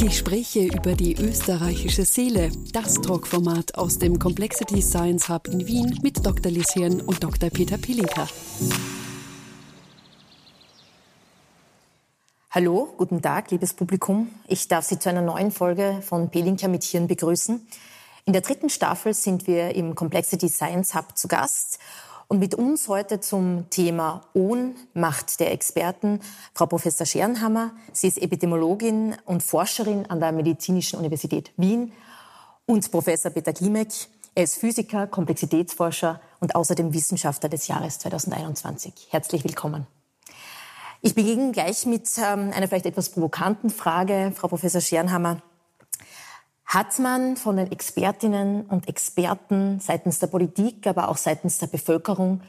Gespräche über die österreichische Seele, das Talkformat aus dem Complexity Science Hub in Wien mit Dr. Lies Hirn und Dr. Peter Pilinka. Hallo, guten Tag, liebes Publikum. Ich darf Sie zu einer neuen Folge von Pelinka mit Hirn begrüßen. In der dritten Staffel sind wir im Complexity Science Hub zu Gast und mit uns heute zum Thema Ohnmacht der Experten Frau Professor Scherenhammer. Sie ist Epidemiologin und Forscherin an der Medizinischen Universität Wien und Professor Peter Klimek. Er ist Physiker, Komplexitätsforscher und außerdem Wissenschaftler des Jahres 2021. Herzlich willkommen. Ich beginne gleich mit ähm, einer vielleicht etwas provokanten Frage, Frau Professor Scherenhammer. Hat man von den Expertinnen und Experten seitens der Politik, aber auch seitens der Bevölkerung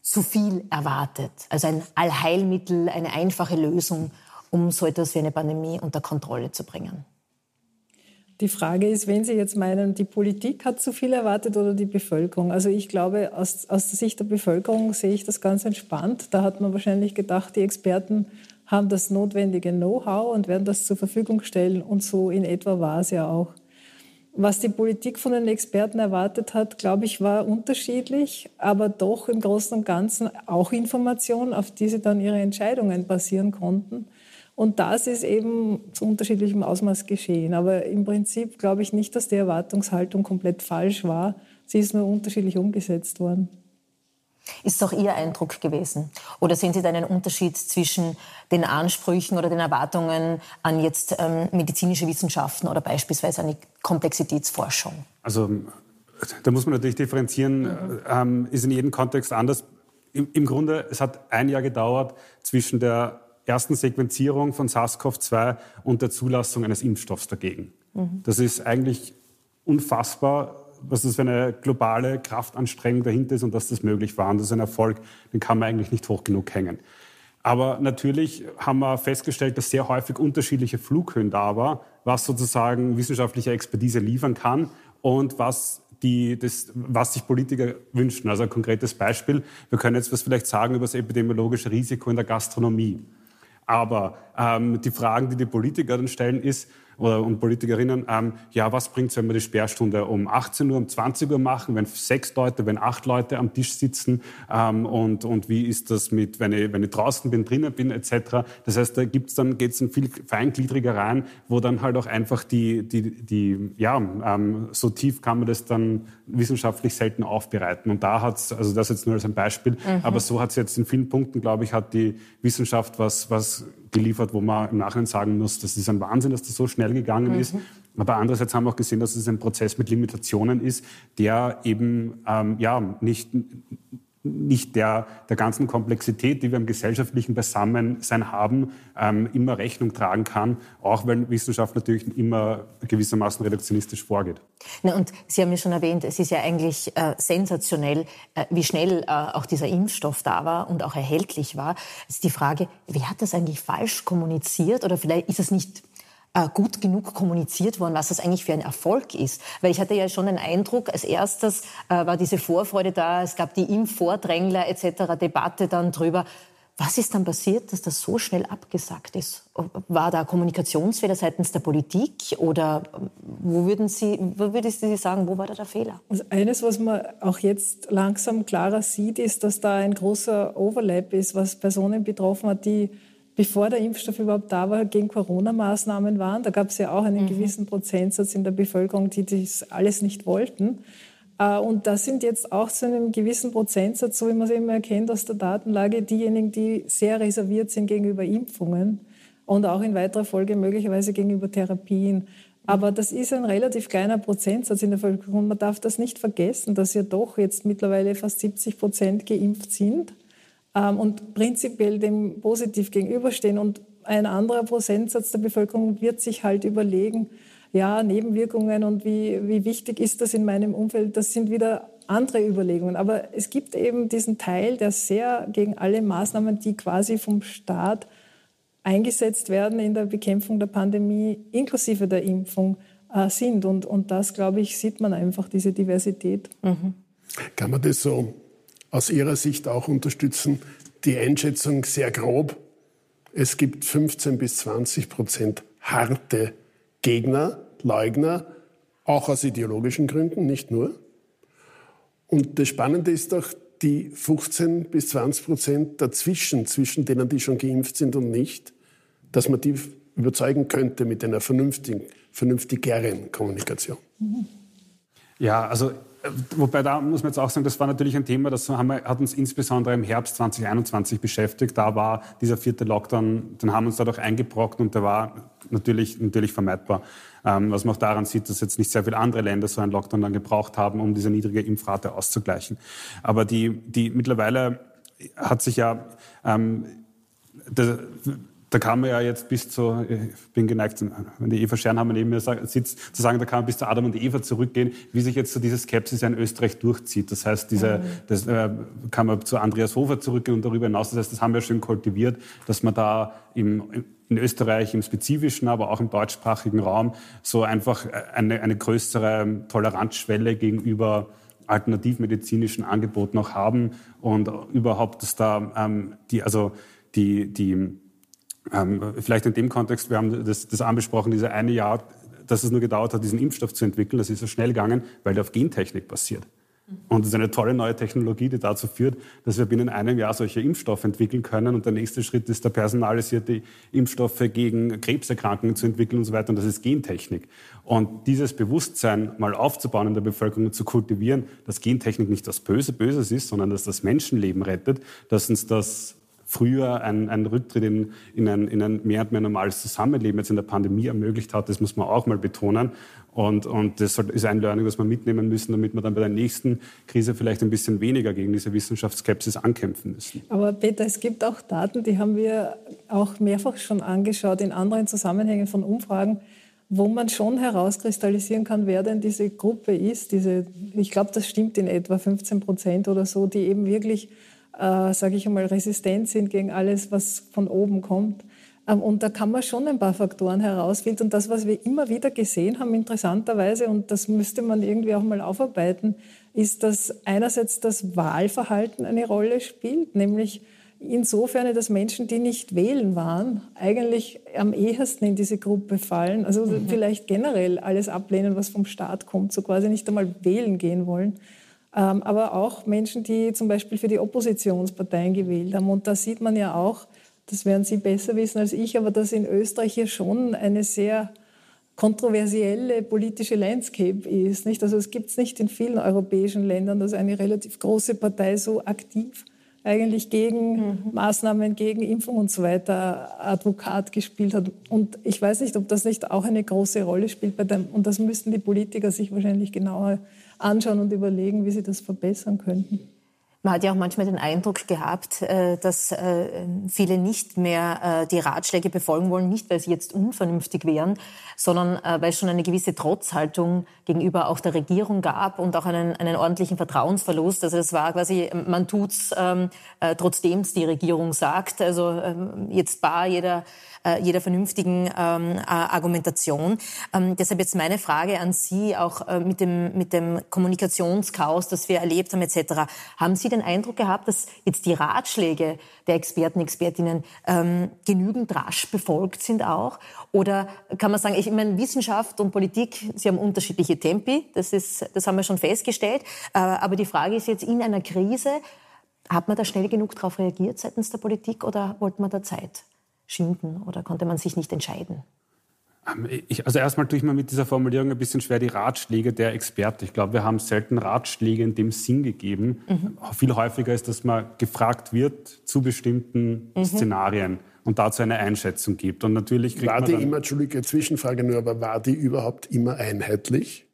zu viel erwartet? Also ein Allheilmittel, eine einfache Lösung, um so etwas wie eine Pandemie unter Kontrolle zu bringen? Die Frage ist, wenn Sie jetzt meinen, die Politik hat zu viel erwartet oder die Bevölkerung. Also ich glaube, aus, aus der Sicht der Bevölkerung sehe ich das ganz entspannt. Da hat man wahrscheinlich gedacht, die Experten haben das notwendige Know-how und werden das zur Verfügung stellen. Und so in etwa war es ja auch. Was die Politik von den Experten erwartet hat, glaube ich, war unterschiedlich, aber doch im Großen und Ganzen auch Informationen, auf die sie dann ihre Entscheidungen basieren konnten. Und das ist eben zu unterschiedlichem Ausmaß geschehen. Aber im Prinzip glaube ich nicht, dass die Erwartungshaltung komplett falsch war. Sie ist nur unterschiedlich umgesetzt worden. Ist es auch Ihr Eindruck gewesen? Oder sehen Sie da einen Unterschied zwischen den Ansprüchen oder den Erwartungen an jetzt ähm, medizinische Wissenschaften oder beispielsweise an die Komplexitätsforschung? Also da muss man natürlich differenzieren, mhm. ähm, ist in jedem Kontext anders. Im, Im Grunde, es hat ein Jahr gedauert zwischen der ersten Sequenzierung von SARS-CoV-2 und der Zulassung eines Impfstoffs dagegen. Mhm. Das ist eigentlich unfassbar was das für eine globale Kraftanstrengung dahinter ist und dass das möglich war. Und das ist ein Erfolg, den kann man eigentlich nicht hoch genug hängen. Aber natürlich haben wir festgestellt, dass sehr häufig unterschiedliche Flughöhen da war, was sozusagen wissenschaftliche Expertise liefern kann und was die, das, was sich Politiker wünschen. Also ein konkretes Beispiel. Wir können jetzt was vielleicht sagen über das epidemiologische Risiko in der Gastronomie. Aber ähm, die Fragen, die die Politiker dann stellen, ist, oder, und Politikerinnen, ähm, ja, was bringt es, wenn wir die Sperrstunde um 18 Uhr, um 20 Uhr machen, wenn sechs Leute, wenn acht Leute am Tisch sitzen ähm, und, und wie ist das mit, wenn ich, wenn ich draußen bin, drinnen bin, etc. Das heißt, da gibt's dann, geht's dann viel feingliedriger rein, wo dann halt auch einfach die, die, die ja, ähm, so tief kann man das dann wissenschaftlich selten aufbereiten. Und da hat's, also das jetzt nur als ein Beispiel, mhm. aber so hat's jetzt in vielen Punkten, glaube ich, hat die Wissenschaft was, was geliefert, wo man im Nachhinein sagen muss, das ist ein Wahnsinn, dass das so schnell gegangen mhm. ist. Aber andererseits haben wir auch gesehen, dass es ein Prozess mit Limitationen ist, der eben ähm, ja nicht nicht der, der ganzen Komplexität, die wir im gesellschaftlichen Beisammensein haben, ähm, immer Rechnung tragen kann, auch wenn Wissenschaft natürlich immer gewissermaßen reduktionistisch vorgeht. Na, und Sie haben ja schon erwähnt, es ist ja eigentlich äh, sensationell, äh, wie schnell äh, auch dieser Impfstoff da war und auch erhältlich war. Es ist die Frage, wer hat das eigentlich falsch kommuniziert oder vielleicht ist es nicht gut genug kommuniziert worden, was das eigentlich für ein Erfolg ist. Weil ich hatte ja schon den Eindruck, als erstes äh, war diese Vorfreude da, es gab die Impfvordrängler etc., Debatte dann drüber. Was ist dann passiert, dass das so schnell abgesagt ist? War da Kommunikationsfehler seitens der Politik oder wo würden Sie, wo würden Sie sagen, wo war da der Fehler? Also eines, was man auch jetzt langsam klarer sieht, ist, dass da ein großer Overlap ist, was Personen betroffen hat, die bevor der Impfstoff überhaupt da war, gegen Corona-Maßnahmen waren. Da gab es ja auch einen mhm. gewissen Prozentsatz in der Bevölkerung, die das alles nicht wollten. Äh, und das sind jetzt auch zu einem gewissen Prozentsatz, so wie man es immer erkennt aus der Datenlage, diejenigen, die sehr reserviert sind gegenüber Impfungen und auch in weiterer Folge möglicherweise gegenüber Therapien. Aber das ist ein relativ kleiner Prozentsatz in der Bevölkerung. Man darf das nicht vergessen, dass ja doch jetzt mittlerweile fast 70 Prozent geimpft sind und prinzipiell dem positiv gegenüberstehen. Und ein anderer Prozentsatz der Bevölkerung wird sich halt überlegen, ja, Nebenwirkungen und wie, wie wichtig ist das in meinem Umfeld, das sind wieder andere Überlegungen. Aber es gibt eben diesen Teil, der sehr gegen alle Maßnahmen, die quasi vom Staat eingesetzt werden in der Bekämpfung der Pandemie, inklusive der Impfung, äh, sind. Und, und das, glaube ich, sieht man einfach, diese Diversität. Mhm. Kann man das so aus Ihrer Sicht auch unterstützen. Die Einschätzung sehr grob. Es gibt 15 bis 20 Prozent harte Gegner, Leugner, auch aus ideologischen Gründen, nicht nur. Und das Spannende ist doch, die 15 bis 20 Prozent dazwischen, zwischen denen, die schon geimpft sind und nicht, dass man die überzeugen könnte mit einer vernünftigen, vernünftigeren Kommunikation. Ja, also Wobei da muss man jetzt auch sagen, das war natürlich ein Thema, das wir, hat uns insbesondere im Herbst 2021 beschäftigt. Da war dieser vierte Lockdown, den haben wir uns dadurch eingebrockt und der war natürlich, natürlich vermeidbar. Ähm, was man auch daran sieht, dass jetzt nicht sehr viele andere Länder so einen Lockdown dann gebraucht haben, um diese niedrige Impfrate auszugleichen. Aber die, die mittlerweile hat sich ja ähm, der, da kann man ja jetzt bis zu, ich bin geneigt, wenn die Eva Schernhammer neben mir sitzt, zu sagen, da kann man bis zu Adam und Eva zurückgehen, wie sich jetzt so diese Skepsis in Österreich durchzieht. Das heißt, diese, mhm. das äh, kann man zu Andreas Hofer zurückgehen und darüber hinaus. Das heißt, das haben wir schon kultiviert, dass man da im, in Österreich im spezifischen, aber auch im deutschsprachigen Raum so einfach eine, eine größere Toleranzschwelle gegenüber alternativmedizinischen Angeboten auch haben und überhaupt, dass da ähm, die, also die, die ähm, vielleicht in dem Kontext, wir haben das, das anbesprochen, diese eine Jahr, dass es nur gedauert hat, diesen Impfstoff zu entwickeln, das ist so schnell gegangen, weil der auf Gentechnik basiert. Und das ist eine tolle neue Technologie, die dazu führt, dass wir binnen einem Jahr solche Impfstoffe entwickeln können. Und der nächste Schritt ist, der personalisierte Impfstoffe gegen Krebserkrankungen zu entwickeln und so weiter. Und das ist Gentechnik. Und dieses Bewusstsein mal aufzubauen in der Bevölkerung und zu kultivieren, dass Gentechnik nicht das Böse Böses ist, sondern dass das Menschenleben rettet, dass uns das früher ein, ein Rücktritt in, in, ein, in ein mehr und mehr normales Zusammenleben jetzt in der Pandemie ermöglicht hat. Das muss man auch mal betonen. Und, und das ist ein Learning, das wir mitnehmen müssen, damit wir dann bei der nächsten Krise vielleicht ein bisschen weniger gegen diese Wissenschaftsskepsis ankämpfen müssen. Aber Peter, es gibt auch Daten, die haben wir auch mehrfach schon angeschaut in anderen Zusammenhängen von Umfragen, wo man schon herauskristallisieren kann, wer denn diese Gruppe ist. Diese, ich glaube, das stimmt in etwa 15 Prozent oder so, die eben wirklich äh, sage ich einmal, resistent sind gegen alles, was von oben kommt. Ähm, und da kann man schon ein paar Faktoren herausfinden. Und das, was wir immer wieder gesehen haben, interessanterweise, und das müsste man irgendwie auch mal aufarbeiten, ist, dass einerseits das Wahlverhalten eine Rolle spielt, nämlich insofern, dass Menschen, die nicht wählen waren, eigentlich am ehesten in diese Gruppe fallen. Also mhm. vielleicht generell alles ablehnen, was vom Staat kommt, so quasi nicht einmal wählen gehen wollen. Ähm, aber auch Menschen, die zum Beispiel für die Oppositionsparteien gewählt haben. Und da sieht man ja auch, das werden Sie besser wissen als ich, aber dass in Österreich hier schon eine sehr kontroversielle politische Landscape ist. Nicht? Also es gibt es nicht in vielen europäischen Ländern, dass eine relativ große Partei so aktiv eigentlich gegen mhm. Maßnahmen, gegen Impfung und so weiter Advokat gespielt hat. Und ich weiß nicht, ob das nicht auch eine große Rolle spielt bei dem, und das müssten die Politiker sich wahrscheinlich genauer anschauen und überlegen, wie sie das verbessern könnten. Man hat ja auch manchmal den Eindruck gehabt, äh, dass äh, viele nicht mehr äh, die Ratschläge befolgen wollen, nicht weil sie jetzt unvernünftig wären, sondern weil es schon eine gewisse Trotzhaltung gegenüber auch der Regierung gab und auch einen, einen ordentlichen Vertrauensverlust. Also es war quasi, man tut's ähm, trotzdem die Regierung sagt. Also ähm, jetzt bar jeder jeder vernünftigen ähm, Argumentation. Deshalb jetzt meine Frage an Sie, auch mit, dem, mit dem Kommunikationschaos, das wir erlebt haben etc. Haben Sie den Eindruck gehabt, dass jetzt die Ratschläge der Experten, Expertinnen ähm, genügend rasch befolgt sind auch? Oder kann man sagen, ich meine, Wissenschaft und Politik, sie haben unterschiedliche Tempi, das, ist, das haben wir schon festgestellt. Äh, aber die Frage ist jetzt in einer Krise, hat man da schnell genug darauf reagiert seitens der Politik oder wollte man da Zeit? schinden oder konnte man sich nicht entscheiden? Ähm, ich, also erstmal tue ich mir mit dieser Formulierung ein bisschen schwer die Ratschläge der Experte. Ich glaube, wir haben selten Ratschläge in dem Sinn gegeben. Mhm. Viel häufiger ist, dass man gefragt wird zu bestimmten mhm. Szenarien und dazu eine Einschätzung gibt. Und natürlich kriegt war man die immer, Entschuldige, Zwischenfrage nur, aber war die überhaupt immer einheitlich?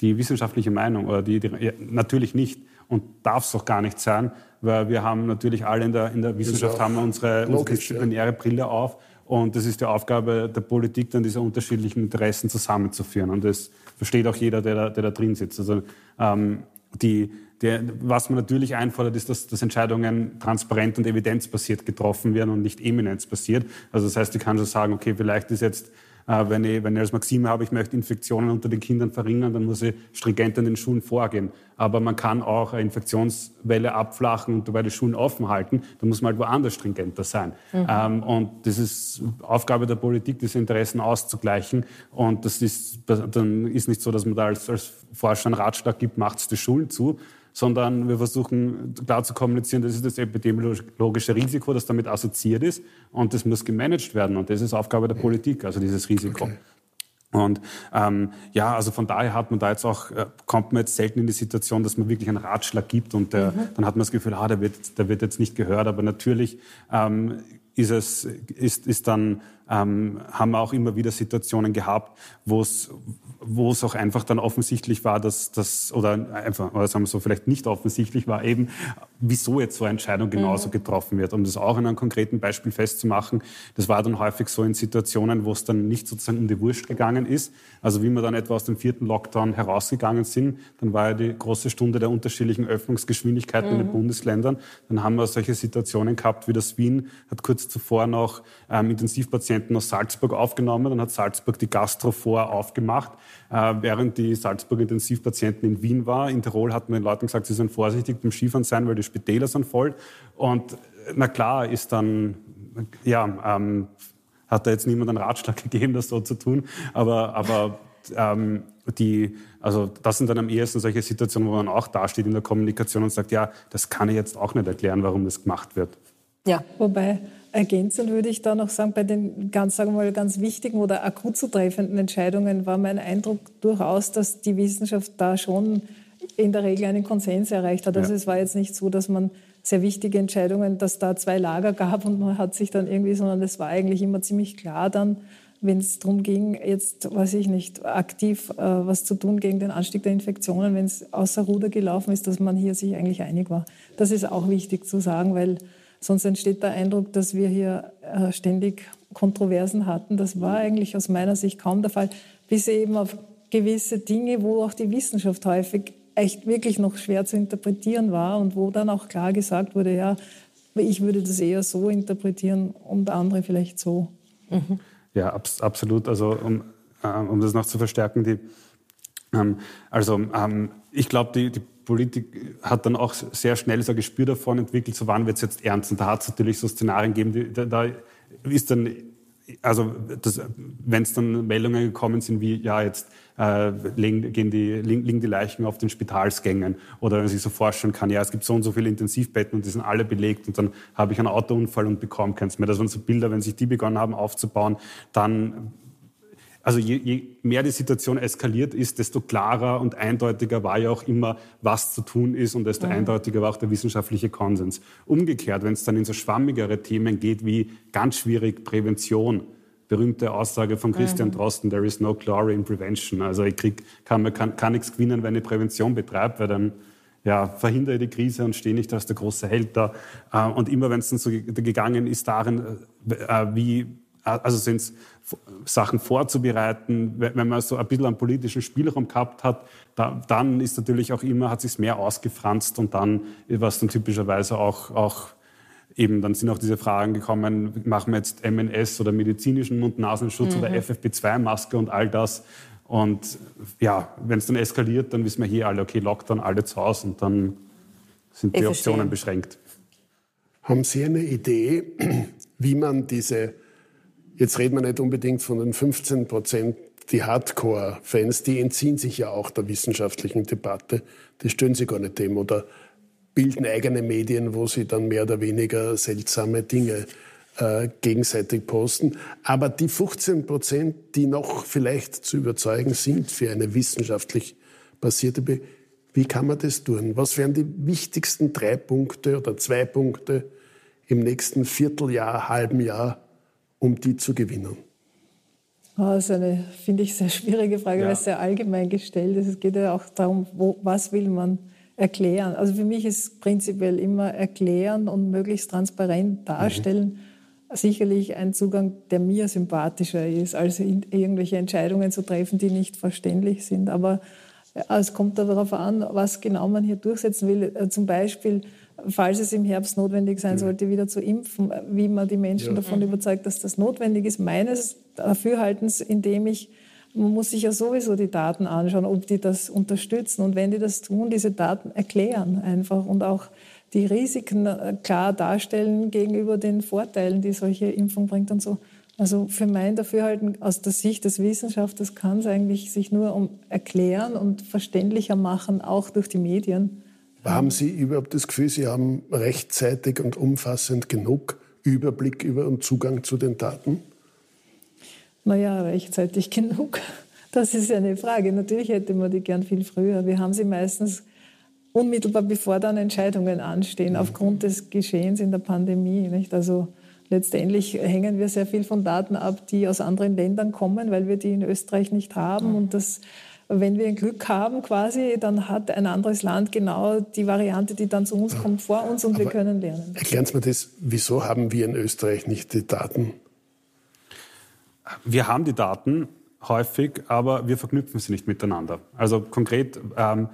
Die wissenschaftliche Meinung oder die, die ja, natürlich nicht und darf es auch gar nicht sein, weil wir haben natürlich alle in der, in der Wissenschaft haben unsere, unsere disziplinäre ja. Brille auf und das ist die Aufgabe der Politik, dann diese unterschiedlichen Interessen zusammenzuführen und das versteht auch jeder, der da, der da drin sitzt. Also ähm, die, der, was man natürlich einfordert, ist, dass, dass Entscheidungen transparent und evidenzbasiert getroffen werden und nicht eminenzbasiert. Also das heißt, ich kann schon sagen, okay, vielleicht ist jetzt wenn, ich, wenn ich als Maxime habe, ich möchte Infektionen unter den Kindern verringern, dann muss ich stringent in den Schulen vorgehen. Aber man kann auch eine Infektionswelle abflachen und dabei die Schulen offen halten. Da muss man halt woanders stringenter sein. Mhm. Ähm, und das ist Aufgabe der Politik, diese Interessen auszugleichen. Und das ist, dann ist nicht so, dass man da als, als Forscher einen Ratschlag gibt, macht die Schulen zu, sondern wir versuchen klar zu kommunizieren, das ist das epidemiologische Risiko, das damit assoziiert ist und das muss gemanagt werden und das ist Aufgabe der Politik, also dieses Risiko. Okay. Und ähm, ja, also von daher hat man da jetzt auch, äh, kommt man jetzt selten in die Situation, dass man wirklich einen Ratschlag gibt und der, mhm. dann hat man das Gefühl, ah, der wird, der wird jetzt nicht gehört. Aber natürlich ähm, ist es, ist, ist dann, ähm, haben wir auch immer wieder Situationen gehabt, wo es, wo es auch einfach dann offensichtlich war, dass das, oder einfach, oder sagen wir so, vielleicht nicht offensichtlich war, eben, wieso jetzt so eine Entscheidung genauso mhm. getroffen wird. Um das auch in einem konkreten Beispiel festzumachen, das war dann häufig so in Situationen, wo es dann nicht sozusagen um die Wurst gegangen ist. Also wie wir dann etwa aus dem vierten Lockdown herausgegangen sind, dann war ja die große Stunde der unterschiedlichen Öffnungsgeschwindigkeiten mhm. in den mhm. Bundesländern. Dann haben wir solche Situationen gehabt, wie das Wien hat kurz zuvor noch ähm, Intensivpatienten aus Salzburg aufgenommen. Dann hat Salzburg die Gastro vor aufgemacht, äh, während die Salzburg Intensivpatienten in Wien war. In Tirol hat man den Leuten gesagt, sie sollen vorsichtig beim Skifahren sein, weil die Spitäler sind voll. Und äh, na klar ist dann, ja, ähm, hat da jetzt niemand einen Ratschlag gegeben, das so zu tun. Aber, aber ähm, die, also das sind dann am ehesten solche Situationen, wo man auch dasteht in der Kommunikation und sagt, ja, das kann ich jetzt auch nicht erklären, warum das gemacht wird. Ja, wobei ergänzend würde ich da noch sagen, bei den ganz, sagen wir mal, ganz wichtigen oder akut zu treffenden Entscheidungen war mein Eindruck durchaus, dass die Wissenschaft da schon in der Regel einen Konsens erreicht hat. Also ja. es war jetzt nicht so, dass man sehr wichtige Entscheidungen, dass da zwei Lager gab und man hat sich dann irgendwie, sondern es war eigentlich immer ziemlich klar dann, wenn es darum ging, jetzt, weiß ich nicht, aktiv äh, was zu tun gegen den Anstieg der Infektionen, wenn es außer Ruder gelaufen ist, dass man hier sich eigentlich einig war. Das ist auch wichtig zu sagen, weil sonst entsteht der Eindruck, dass wir hier äh, ständig Kontroversen hatten. Das war eigentlich aus meiner Sicht kaum der Fall, bis eben auf gewisse Dinge, wo auch die Wissenschaft häufig echt wirklich noch schwer zu interpretieren war und wo dann auch klar gesagt wurde, ja, ich würde das eher so interpretieren und andere vielleicht so. Ja, abs absolut. Also um, äh, um das noch zu verstärken, die, ähm, also ähm, ich glaube, die, die Politik hat dann auch sehr schnell so ein Gespür davon entwickelt, so wann wird es jetzt ernst. Und da hat es natürlich so Szenarien gegeben, da, da ist dann also wenn es dann Meldungen gekommen sind wie, ja, jetzt äh, liegen, gehen die, liegen die Leichen auf den Spitalsgängen oder wenn man sich so vorstellen kann, ja, es gibt so und so viele Intensivbetten und die sind alle belegt und dann habe ich einen Autounfall und bekomme keins mehr. Das waren so Bilder, wenn sich die begonnen haben aufzubauen, dann also je, je, mehr die Situation eskaliert ist, desto klarer und eindeutiger war ja auch immer, was zu tun ist und desto mhm. eindeutiger war auch der wissenschaftliche Konsens. Umgekehrt, wenn es dann in so schwammigere Themen geht wie ganz schwierig Prävention, berühmte Aussage von Christian mhm. Drosten, there is no glory in prevention. Also ich krieg, kann, kann, kann nichts gewinnen, wenn ich Prävention betreibe, weil dann ja, verhindere ich die Krise und stehe nicht als der große Held da. Äh, und immer wenn es dann so gegangen ist darin, äh, wie also sind es Sachen vorzubereiten, wenn man so ein bisschen einen politischen Spielraum gehabt hat, da, dann ist natürlich auch immer, hat sich mehr ausgefranst und dann, was dann typischerweise auch, auch eben, dann sind auch diese Fragen gekommen, machen wir jetzt MNS oder medizinischen Mund-Nasenschutz mhm. oder FFP2-Maske und all das. Und ja, wenn es dann eskaliert, dann wissen wir hier alle, okay, Lockdown, alle zu Hause und dann sind die Optionen beschränkt. Haben Sie eine Idee, wie man diese Jetzt reden wir nicht unbedingt von den 15 Prozent, die Hardcore-Fans, die entziehen sich ja auch der wissenschaftlichen Debatte. Die stören sich gar nicht dem oder bilden eigene Medien, wo sie dann mehr oder weniger seltsame Dinge äh, gegenseitig posten. Aber die 15 Prozent, die noch vielleicht zu überzeugen sind für eine wissenschaftlich basierte Be wie kann man das tun? Was wären die wichtigsten drei Punkte oder zwei Punkte im nächsten Vierteljahr, halben Jahr, um die zu gewinnen? Das ist eine, finde ich, sehr schwierige Frage, ja. weil es sehr allgemein gestellt ist. Es geht ja auch darum, wo, was will man erklären. Also für mich ist prinzipiell immer erklären und möglichst transparent darstellen mhm. sicherlich ein Zugang, der mir sympathischer ist, als irgendwelche Entscheidungen zu treffen, die nicht verständlich sind. Aber es kommt darauf an, was genau man hier durchsetzen will. Äh, zum Beispiel falls es im Herbst notwendig sein sollte, wieder zu impfen, wie man die Menschen ja. davon überzeugt, dass das notwendig ist. Meines Dafürhaltens, indem ich man muss sich ja sowieso die Daten anschauen, ob die das unterstützen. Und wenn die das tun, diese Daten erklären einfach und auch die Risiken äh, klar darstellen gegenüber den Vorteilen, die solche Impfung bringt und so. Also für mein Dafürhalten aus der Sicht des Wissenschaftlers kann es eigentlich sich nur um erklären und verständlicher machen, auch durch die Medien. Haben Sie überhaupt das Gefühl, Sie haben rechtzeitig und umfassend genug Überblick über und Zugang zu den Daten? Naja, rechtzeitig genug. Das ist ja eine Frage. Natürlich hätte man die gern viel früher. Wir haben sie meistens unmittelbar bevor dann Entscheidungen anstehen, mhm. aufgrund des Geschehens in der Pandemie. Nicht? Also letztendlich hängen wir sehr viel von Daten ab, die aus anderen Ländern kommen, weil wir die in Österreich nicht haben. Und das, wenn wir ein Glück haben quasi, dann hat ein anderes Land genau die Variante, die dann zu uns kommt, vor uns und Aber wir können lernen. Erklären Sie mir das, wieso haben wir in Österreich nicht die Daten? Wir haben die Daten häufig, aber wir verknüpfen sie nicht miteinander. Also konkret, ähm,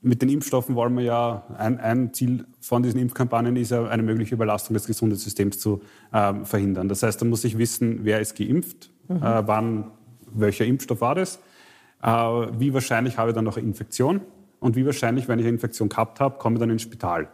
mit den Impfstoffen wollen wir ja, ein, ein, Ziel von diesen Impfkampagnen ist ja, eine mögliche Überlastung des Gesundheitssystems zu ähm, verhindern. Das heißt, da muss ich wissen, wer ist geimpft, mhm. äh, wann, welcher Impfstoff war das, wie wahrscheinlich habe ich dann noch eine Infektion und wie wahrscheinlich, wenn ich eine Infektion gehabt habe, komme ich dann ins Spital.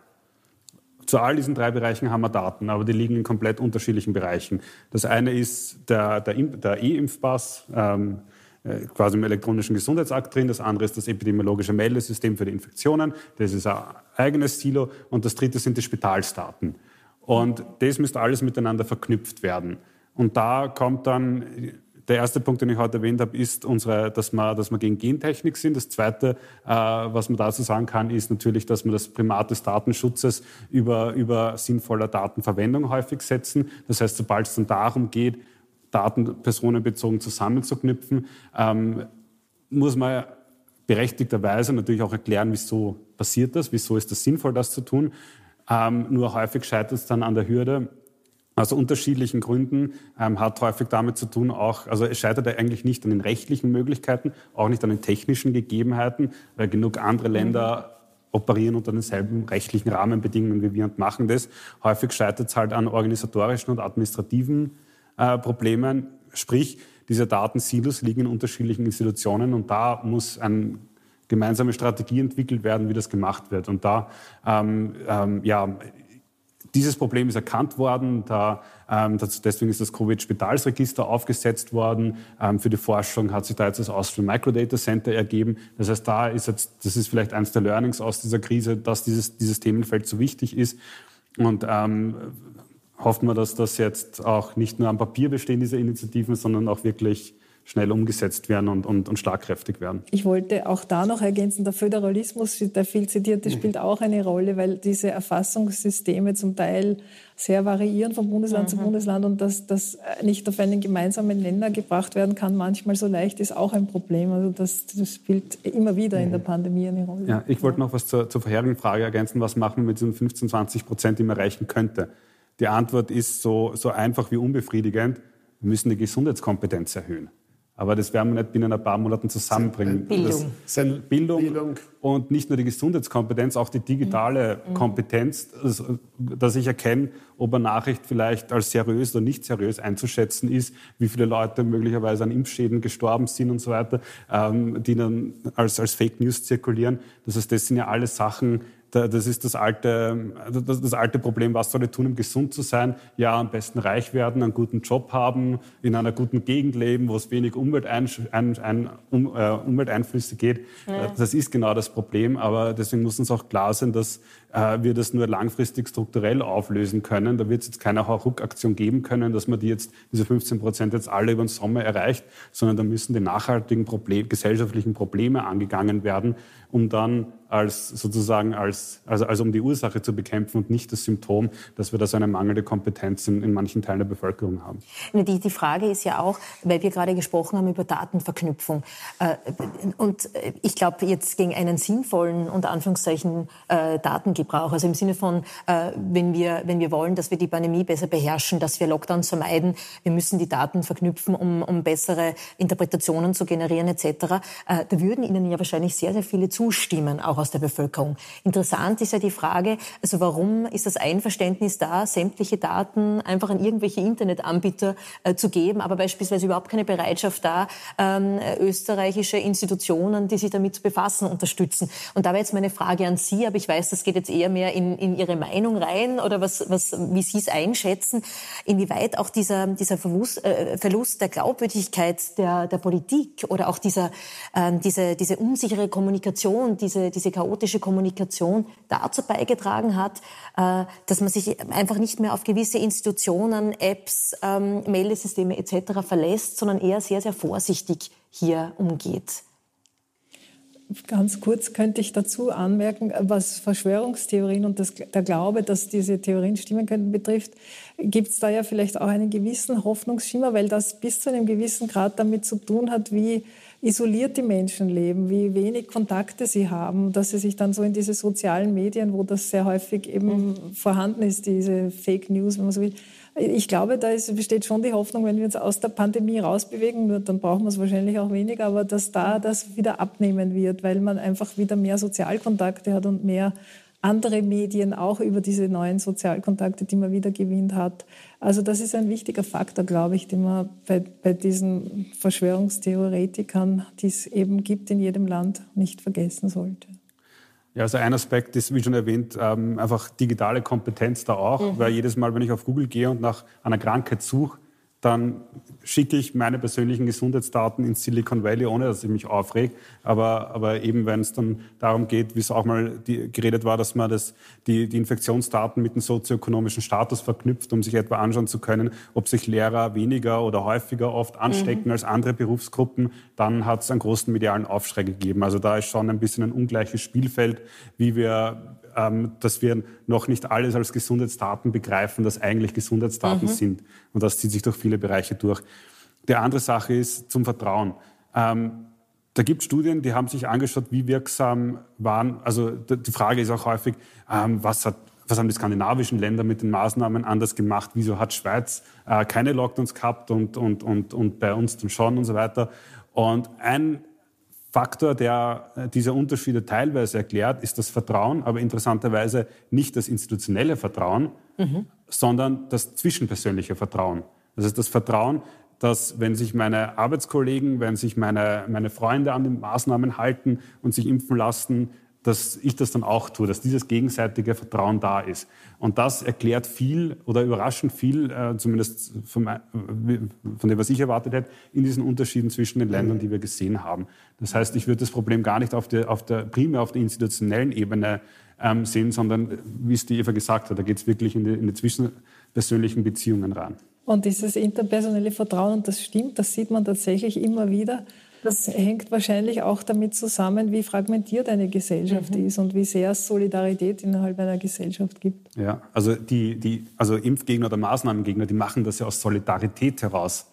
Zu all diesen drei Bereichen haben wir Daten, aber die liegen in komplett unterschiedlichen Bereichen. Das eine ist der, der E-Impfpass, ähm, äh, quasi im elektronischen Gesundheitsakt drin. Das andere ist das epidemiologische Meldesystem für die Infektionen. Das ist ein eigenes Silo. Und das dritte sind die Spitalsdaten. Und das müsste alles miteinander verknüpft werden. Und da kommt dann, der erste Punkt, den ich heute erwähnt habe, ist, unsere, dass, wir, dass wir gegen Gentechnik sind. Das zweite, äh, was man dazu sagen kann, ist natürlich, dass wir das Primat des Datenschutzes über, über sinnvoller Datenverwendung häufig setzen. Das heißt, sobald es dann darum geht, Daten personenbezogen zusammenzuknüpfen, ähm, muss man berechtigterweise natürlich auch erklären, wieso passiert das, wieso ist es sinnvoll, das zu tun. Ähm, nur häufig scheitert es dann an der Hürde. Aus unterschiedlichen Gründen ähm, hat häufig damit zu tun, auch, also es scheitert eigentlich nicht an den rechtlichen Möglichkeiten, auch nicht an den technischen Gegebenheiten, weil genug andere Länder operieren unter denselben rechtlichen Rahmenbedingungen wie wir und machen das. Häufig scheitert es halt an organisatorischen und administrativen äh, Problemen. Sprich, diese Datensilos liegen in unterschiedlichen Institutionen und da muss eine gemeinsame Strategie entwickelt werden, wie das gemacht wird. Und da, ähm, ähm, ja, dieses Problem ist erkannt worden. Da, ähm, das, deswegen ist das Covid-Spitalsregister aufgesetzt worden. Ähm, für die Forschung hat sich da jetzt das Austrian Microdata Center ergeben. Das heißt, da ist jetzt, das ist vielleicht eines der Learnings aus dieser Krise, dass dieses, dieses Themenfeld so wichtig ist. Und ähm, hoffen wir, dass das jetzt auch nicht nur am Papier bestehen, diese Initiativen, sondern auch wirklich schnell umgesetzt werden und, und, und schlagkräftig werden. Ich wollte auch da noch ergänzen, der Föderalismus, der viel zitierte, mhm. spielt auch eine Rolle, weil diese Erfassungssysteme zum Teil sehr variieren von Bundesland mhm. zu Bundesland und dass das nicht auf einen gemeinsamen Nenner gebracht werden kann, manchmal so leicht, ist auch ein Problem. Also das, das spielt immer wieder mhm. in der mhm. Pandemie eine Rolle. Ja, ich wollte noch was zur, zur vorherigen Frage ergänzen. Was machen wir mit diesen 15, 20 Prozent, die man erreichen könnte? Die Antwort ist so, so einfach wie unbefriedigend. Wir müssen die Gesundheitskompetenz erhöhen. Aber das werden wir nicht binnen ein paar Monaten zusammenbringen. Bildung. Das Bildung, Bildung. Und nicht nur die Gesundheitskompetenz, auch die digitale mhm. Kompetenz, also, dass ich erkenne, ob eine Nachricht vielleicht als seriös oder nicht seriös einzuschätzen ist, wie viele Leute möglicherweise an Impfschäden gestorben sind und so weiter, ähm, die dann als, als Fake News zirkulieren. Das heißt, das sind ja alles Sachen, das ist das alte, das, das, alte Problem, was soll ich tun, um gesund zu sein? Ja, am besten reich werden, einen guten Job haben, in einer guten Gegend leben, wo es wenig Umweltein, ein, ein, um, äh, Umwelteinflüsse geht. Ja. Das ist genau das Problem, aber deswegen muss uns auch klar sein, dass äh, wir das nur langfristig strukturell auflösen können. Da wird es jetzt keine Hauruck-Aktion geben können, dass man die jetzt, diese 15 Prozent jetzt alle über den Sommer erreicht, sondern da müssen die nachhaltigen Problem, gesellschaftlichen Probleme angegangen werden, um dann als sozusagen als, also, also um die Ursache zu bekämpfen und nicht das Symptom, dass wir da so eine mangelnde Kompetenz in, in manchen Teilen der Bevölkerung haben. Die, die Frage ist ja auch, weil wir gerade gesprochen haben über Datenverknüpfung. Äh, und ich glaube, jetzt gegen einen sinnvollen, unter Anführungszeichen, äh, Datengeber Braucht. Also im Sinne von, äh, wenn, wir, wenn wir wollen, dass wir die Pandemie besser beherrschen, dass wir Lockdowns vermeiden, wir müssen die Daten verknüpfen, um, um bessere Interpretationen zu generieren etc., äh, da würden Ihnen ja wahrscheinlich sehr, sehr viele zustimmen, auch aus der Bevölkerung. Interessant ist ja die Frage, also warum ist das Einverständnis da, sämtliche Daten einfach an irgendwelche Internetanbieter äh, zu geben, aber beispielsweise überhaupt keine Bereitschaft da, ähm, österreichische Institutionen, die sich damit befassen, unterstützen. Und da wäre jetzt meine Frage an Sie, aber ich weiß, das geht jetzt eher mehr in, in Ihre Meinung rein oder was, was, wie Sie es einschätzen, inwieweit auch dieser, dieser Verlust, äh, Verlust der Glaubwürdigkeit der, der Politik oder auch dieser, äh, diese, diese unsichere Kommunikation, diese, diese chaotische Kommunikation dazu beigetragen hat, äh, dass man sich einfach nicht mehr auf gewisse Institutionen, Apps, ähm, Meldesysteme etc. verlässt, sondern eher sehr, sehr vorsichtig hier umgeht. Ganz kurz könnte ich dazu anmerken, was Verschwörungstheorien und das, der Glaube, dass diese Theorien stimmen könnten, betrifft, gibt es da ja vielleicht auch einen gewissen Hoffnungsschimmer, weil das bis zu einem gewissen Grad damit zu tun hat, wie isoliert die Menschen leben, wie wenig Kontakte sie haben, dass sie sich dann so in diese sozialen Medien, wo das sehr häufig eben mhm. vorhanden ist, diese Fake News, wenn man so will, ich glaube, da ist, besteht schon die Hoffnung, wenn wir uns aus der Pandemie rausbewegen, dann brauchen wir es wahrscheinlich auch weniger, aber dass da das wieder abnehmen wird, weil man einfach wieder mehr Sozialkontakte hat und mehr andere Medien auch über diese neuen Sozialkontakte, die man wieder gewinnt hat. Also das ist ein wichtiger Faktor, glaube ich, den man bei, bei diesen Verschwörungstheoretikern, die es eben gibt in jedem Land, nicht vergessen sollte. Ja, also ein Aspekt ist, wie schon erwähnt, ähm, einfach digitale Kompetenz da auch, mhm. weil jedes Mal, wenn ich auf Google gehe und nach einer Krankheit suche, dann schicke ich meine persönlichen Gesundheitsdaten ins Silicon Valley, ohne dass ich mich aufrege. Aber, aber eben, wenn es dann darum geht, wie es auch mal die, geredet war, dass man das, die, die Infektionsdaten mit dem sozioökonomischen Status verknüpft, um sich etwa anschauen zu können, ob sich Lehrer weniger oder häufiger oft anstecken mhm. als andere Berufsgruppen, dann hat es einen großen medialen Aufschrei gegeben. Also da ist schon ein bisschen ein ungleiches Spielfeld, wie wir ähm, dass wir noch nicht alles als Gesundheitsdaten begreifen, das eigentlich Gesundheitsdaten mhm. sind. Und das zieht sich durch viele Bereiche durch. Die andere Sache ist zum Vertrauen. Ähm, da gibt es Studien, die haben sich angeschaut, wie wirksam waren. Also die Frage ist auch häufig, ähm, was, hat, was haben die skandinavischen Länder mit den Maßnahmen anders gemacht? Wieso hat Schweiz äh, keine Lockdowns gehabt und, und, und, und bei uns dann schon und so weiter? Und ein Faktor, der äh, diese Unterschiede teilweise erklärt, ist das Vertrauen, aber interessanterweise nicht das institutionelle Vertrauen, mhm. sondern das zwischenpersönliche Vertrauen. Das ist das Vertrauen, dass wenn sich meine Arbeitskollegen, wenn sich meine, meine Freunde an den Maßnahmen halten und sich impfen lassen, dass ich das dann auch tue, dass dieses gegenseitige Vertrauen da ist. Und das erklärt viel oder überraschend viel, äh, zumindest von, äh, von, dem, was ich erwartet hätte, in diesen Unterschieden zwischen den Ländern, die wir gesehen haben. Das heißt, ich würde das Problem gar nicht auf der, auf der, primär auf der institutionellen Ebene ähm, sehen, sondern, wie es die Eva gesagt hat, da geht es wirklich in die, in die zwischenpersönlichen Beziehungen ran. Und dieses interpersonelle Vertrauen, und das stimmt, das sieht man tatsächlich immer wieder, das hängt wahrscheinlich auch damit zusammen, wie fragmentiert eine Gesellschaft mhm. ist und wie sehr es Solidarität innerhalb einer Gesellschaft gibt. Ja, also die, die also Impfgegner oder Maßnahmengegner, die machen das ja aus Solidarität heraus.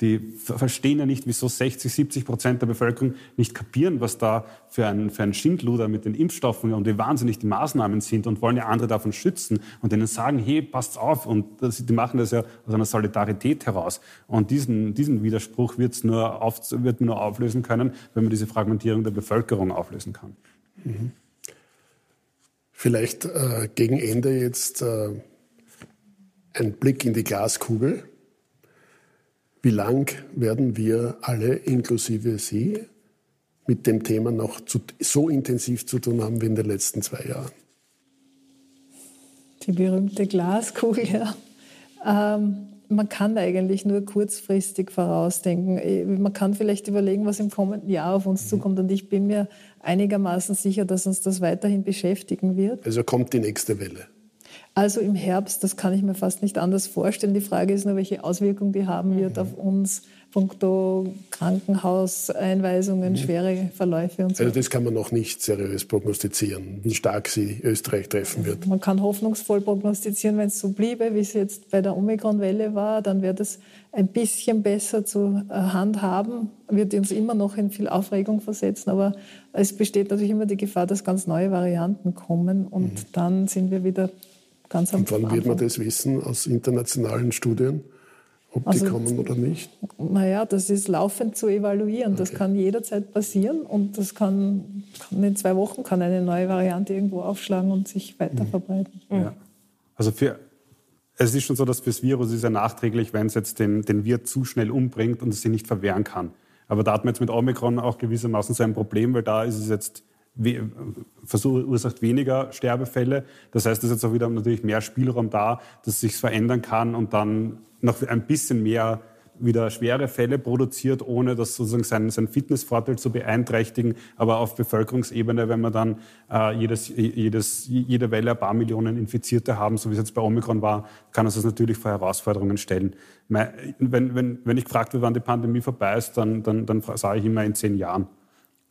Die verstehen ja nicht, wieso 60, 70 Prozent der Bevölkerung nicht kapieren, was da für ein, für ein Schindluder mit den Impfstoffen und wie wahnsinnig die Maßnahmen sind und wollen ja andere davon schützen und denen sagen, hey, passt auf. Und das, die machen das ja aus einer Solidarität heraus. Und diesen, diesen Widerspruch wird's nur auf, wird man nur auflösen können, wenn man diese Fragmentierung der Bevölkerung auflösen kann. Mhm. Vielleicht äh, gegen Ende jetzt äh, ein Blick in die Glaskugel. Wie lang werden wir alle, inklusive Sie, mit dem Thema noch zu, so intensiv zu tun haben wie in den letzten zwei Jahren? Die berühmte Glaskugel, ja. Ähm, man kann eigentlich nur kurzfristig vorausdenken. Äh, man kann vielleicht überlegen, was im kommenden Jahr auf uns mhm. zukommt. Und ich bin mir einigermaßen sicher, dass uns das weiterhin beschäftigen wird. Also kommt die nächste Welle. Also im Herbst, das kann ich mir fast nicht anders vorstellen. Die Frage ist nur, welche Auswirkungen die haben wird mhm. auf uns punkto Krankenhauseinweisungen, mhm. schwere Verläufe und so. Also das kann man noch nicht seriös prognostizieren, wie stark sie Österreich treffen wird. Man kann hoffnungsvoll prognostizieren, wenn es so bliebe, wie es jetzt bei der Omikron-Welle war, dann wird es ein bisschen besser zu äh, handhaben, wird uns immer noch in viel Aufregung versetzen, aber es besteht natürlich immer die Gefahr, dass ganz neue Varianten kommen und mhm. dann sind wir wieder ganz am Und wann wird man das wissen aus internationalen Studien? ob also, die kommen oder nicht? Naja, das ist laufend zu evaluieren. Okay. Das kann jederzeit passieren und das kann, kann, in zwei Wochen kann eine neue Variante irgendwo aufschlagen und sich weiter mhm. verbreiten. Mhm. Ja. Also für, es ist schon so, dass fürs Virus ist ja nachträglich, wenn es jetzt den, den Wirt zu schnell umbringt und es sich nicht verwehren kann. Aber da hat man jetzt mit Omikron auch gewissermaßen so ein Problem, weil da ist es jetzt verursacht weniger Sterbefälle. Das heißt, es ist jetzt auch wieder natürlich mehr Spielraum da, dass sich verändern kann und dann noch ein bisschen mehr wieder schwere Fälle produziert, ohne das sozusagen seinen, seinen Fitnessvorteil zu beeinträchtigen. Aber auf Bevölkerungsebene, wenn wir dann äh, jedes, jedes, jede Welle ein paar Millionen Infizierte haben, so wie es jetzt bei Omikron war, kann uns das natürlich vor Herausforderungen stellen. Wenn, wenn, wenn ich gefragt werde, wann die Pandemie vorbei ist, dann, dann, dann sage ich immer in zehn Jahren.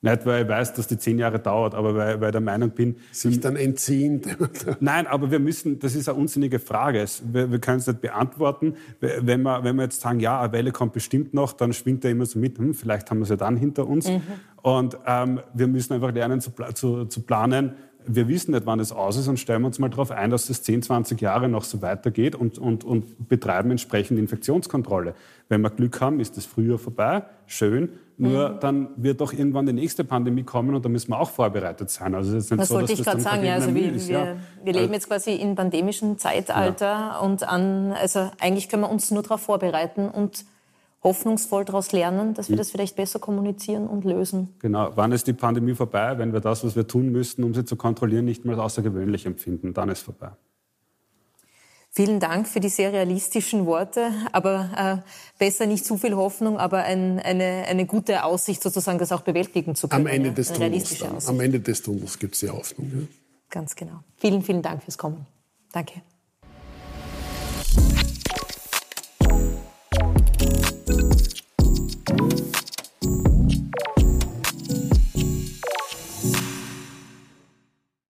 Nicht, weil ich weiß, dass die zehn Jahre dauert, aber weil, weil ich der Meinung bin. Sich dann entziehen. Nein, aber wir müssen, das ist eine unsinnige Frage. Wir, wir können es nicht beantworten. Wenn wir, wenn wir jetzt sagen, ja, eine Welle kommt bestimmt noch, dann schwingt er immer so mit, hm, vielleicht haben wir es ja dann hinter uns. Mhm. Und ähm, wir müssen einfach lernen zu, zu, zu planen, wir wissen nicht, wann es aus ist und stellen wir uns mal darauf ein, dass es 10, 20 Jahre noch so weitergeht und, und, und betreiben entsprechend Infektionskontrolle. Wenn wir Glück haben, ist es früher vorbei, schön. Nur mhm. dann wird doch irgendwann die nächste Pandemie kommen und da müssen wir auch vorbereitet sein. Also es ist nicht das so, wollte ich gerade sagen. Ja, also wir, wir, ja. wir, leben jetzt quasi in pandemischem Zeitalter ja. und an, also eigentlich können wir uns nur darauf vorbereiten und hoffnungsvoll daraus lernen, dass wir mhm. das vielleicht besser kommunizieren und lösen. Genau. Wann ist die Pandemie vorbei, wenn wir das, was wir tun müssten, um sie zu kontrollieren, nicht mehr als außergewöhnlich empfinden? Dann ist vorbei. Vielen Dank für die sehr realistischen Worte, aber äh, besser nicht zu viel Hoffnung, aber ein, eine, eine gute Aussicht sozusagen, das auch bewältigen zu können. Am Ende des Tunnels, am Ende des Tunnels gibt es die Hoffnung. Ja. Ganz genau. Vielen, vielen Dank fürs Kommen. Danke.